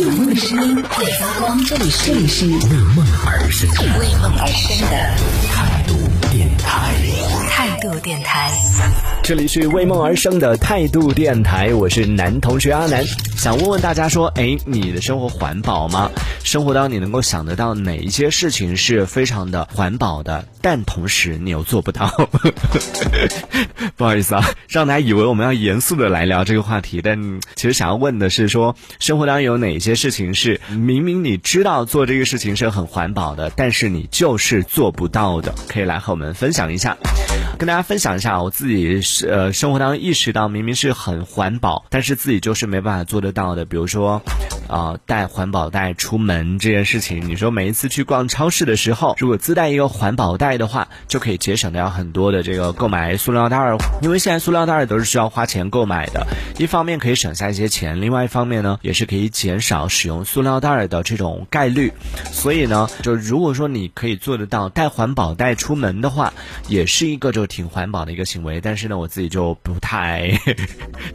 有梦的声音会发光，这里是为梦而生。为梦而生。的态度电台，度电台。这里是为梦而生的态度电台，我是男同学阿南，想问问大家说，哎，你的生活环保吗？生活当中你能够想得到哪一些事情是非常的环保的，但同时你又做不到？不好意思啊，让大家以为我们要严肃的来聊这个话题，但其实想要问的是说，生活当中有哪些事情是明明你知道做这个事情是很环保的，但是你就是做不到的？可以来和我们分享一下。跟大家分享一下，我自己是呃生活当中意识到明明是很环保，但是自己就是没办法做得到的。比如说，啊带环保袋出门这件事情，你说每一次去逛超市的时候，如果自带一个环保袋的话，就可以节省掉很多的这个购买塑料袋儿。因为现在塑料袋儿都是需要花钱购买的，一方面可以省下一些钱，另外一方面呢，也是可以减少使用塑料袋儿的这种概率。所以呢，就如果说你可以做得到带环保袋出门的话，也是一个就。挺环保的一个行为，但是呢，我自己就不太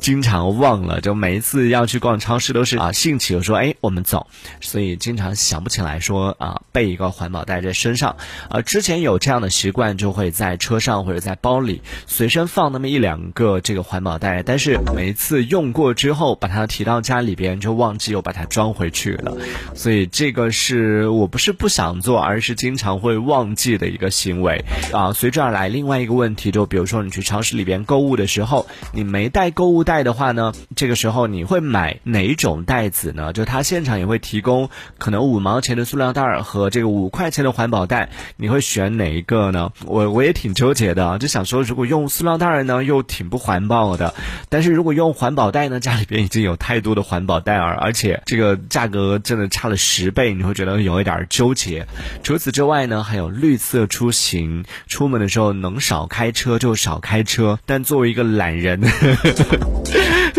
经常忘了，就每一次要去逛超市都是啊兴起，我说哎我们走，所以经常想不起来说啊备一个环保袋在身上，呃之前有这样的习惯，就会在车上或者在包里随身放那么一两个这个环保袋，但是每一次用过之后把它提到家里边就忘记又把它装回去了，所以这个是我不是不想做，而是经常会忘记的一个行为啊。随之而来另外一个问。题就比如说你去超市里边购物的时候，你没带购物袋的话呢，这个时候你会买哪一种袋子呢？就它现现场也会提供可能五毛钱的塑料袋儿和这个五块钱的环保袋，你会选哪一个呢？我我也挺纠结的，就想说如果用塑料袋儿呢又挺不环保的，但是如果用环保袋呢，家里边已经有太多的环保袋儿，而且这个价格真的差了十倍，你会觉得有一点纠结。除此之外呢，还有绿色出行，出门的时候能少。开车就少开车，但作为一个懒人，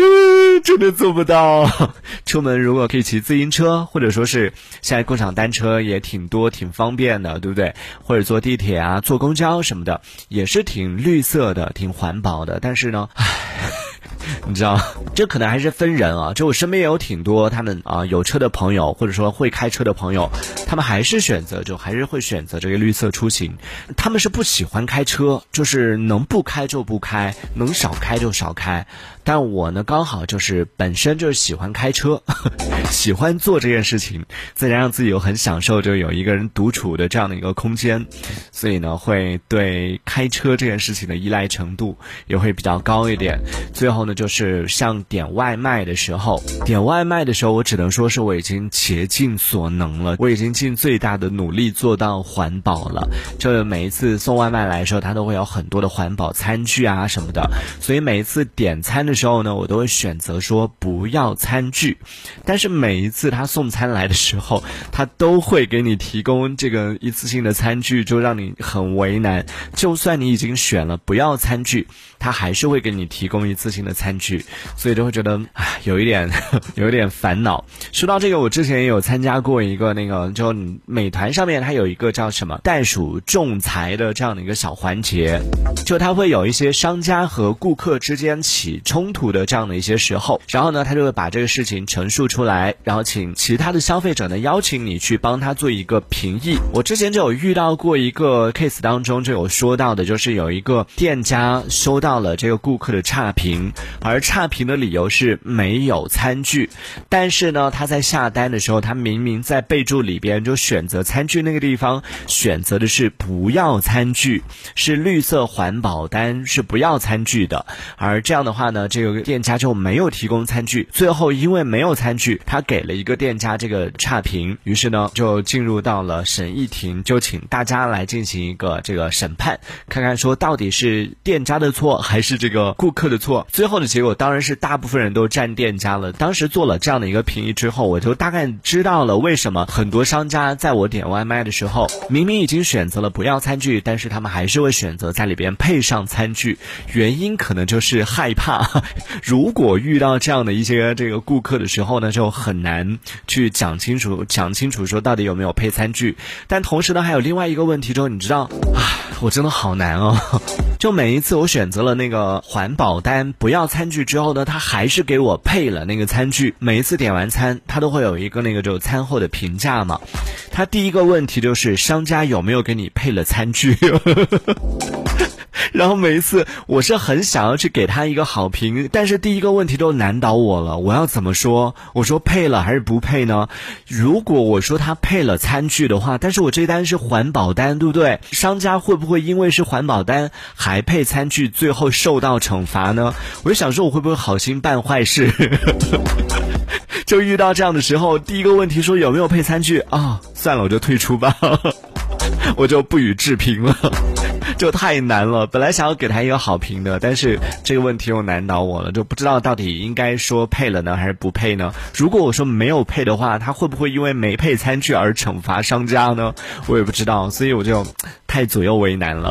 真的做不到。出门如果可以骑自行车，或者说是现在共享单车也挺多，挺方便的，对不对？或者坐地铁啊，坐公交什么的，也是挺绿色的，挺环保的。但是呢，唉。你知道，这可能还是分人啊。就我身边也有挺多他们啊有车的朋友，或者说会开车的朋友，他们还是选择就还是会选择这个绿色出行。他们是不喜欢开车，就是能不开就不开，能少开就少开。但我呢，刚好就是本身就是喜欢开车，喜欢做这件事情，再加上自己又很享受就有一个人独处的这样的一个空间，所以呢，会对开车这件事情的依赖程度也会比较高一点。最后呢，就是像点外卖的时候，点外卖的时候，我只能说是我已经竭尽所能了，我已经尽最大的努力做到环保了。就每一次送外卖来的时候，它都会有很多的环保餐具啊什么的，所以每一次点餐的。时候呢，我都会选择说不要餐具，但是每一次他送餐来的时候，他都会给你提供这个一次性的餐具，就让你很为难。就算你已经选了不要餐具，他还是会给你提供一次性的餐餐具，所以就会觉得唉，有一点有一点烦恼。说到这个，我之前也有参加过一个那个，就美团上面它有一个叫什么袋鼠仲裁的这样的一个小环节，就它会有一些商家和顾客之间起冲。冲突的这样的一些时候，然后呢，他就会把这个事情陈述出来，然后请其他的消费者呢邀请你去帮他做一个评议。我之前就有遇到过一个 case 当中就有说到的，就是有一个店家收到了这个顾客的差评，而差评的理由是没有餐具，但是呢，他在下单的时候，他明明在备注里边就选择餐具那个地方选择的是不要餐具，是绿色环保单，是不要餐具的，而这样的话呢。这个店家就没有提供餐具，最后因为没有餐具，他给了一个店家这个差评，于是呢就进入到了审议庭，就请大家来进行一个这个审判，看看说到底是店家的错还是这个顾客的错。最后呢结果当然是大部分人都占店家了。当时做了这样的一个评议之后，我就大概知道了为什么很多商家在我点外卖的时候，明明已经选择了不要餐具，但是他们还是会选择在里边配上餐具，原因可能就是害怕。如果遇到这样的一些这个顾客的时候呢，就很难去讲清楚，讲清楚说到底有没有配餐具。但同时呢，还有另外一个问题，就你知道啊，我真的好难哦。就每一次我选择了那个环保单不要餐餐具之后呢，他还是给我配了那个餐具。每一次点完餐，他都会有一个那个就餐后的评价嘛。他第一个问题就是商家有没有给你配了餐具。然后每一次我是很想要去给他一个好评，但是第一个问题都难倒我了，我要怎么说？我说配了还是不配呢？如果我说他配了餐具的话，但是我这单是环保单，对不对？商家会不会因为是环保单还配餐具，最后受到惩罚呢？我就想说，我会不会好心办坏事？就遇到这样的时候，第一个问题说有没有配餐具啊？算了，我就退出吧，我就不予置评了。就太难了，本来想要给他一个好评的，但是这个问题又难倒我了，就不知道到底应该说配了呢，还是不配呢？如果我说没有配的话，他会不会因为没配餐具而惩罚商家呢？我也不知道，所以我就太左右为难了。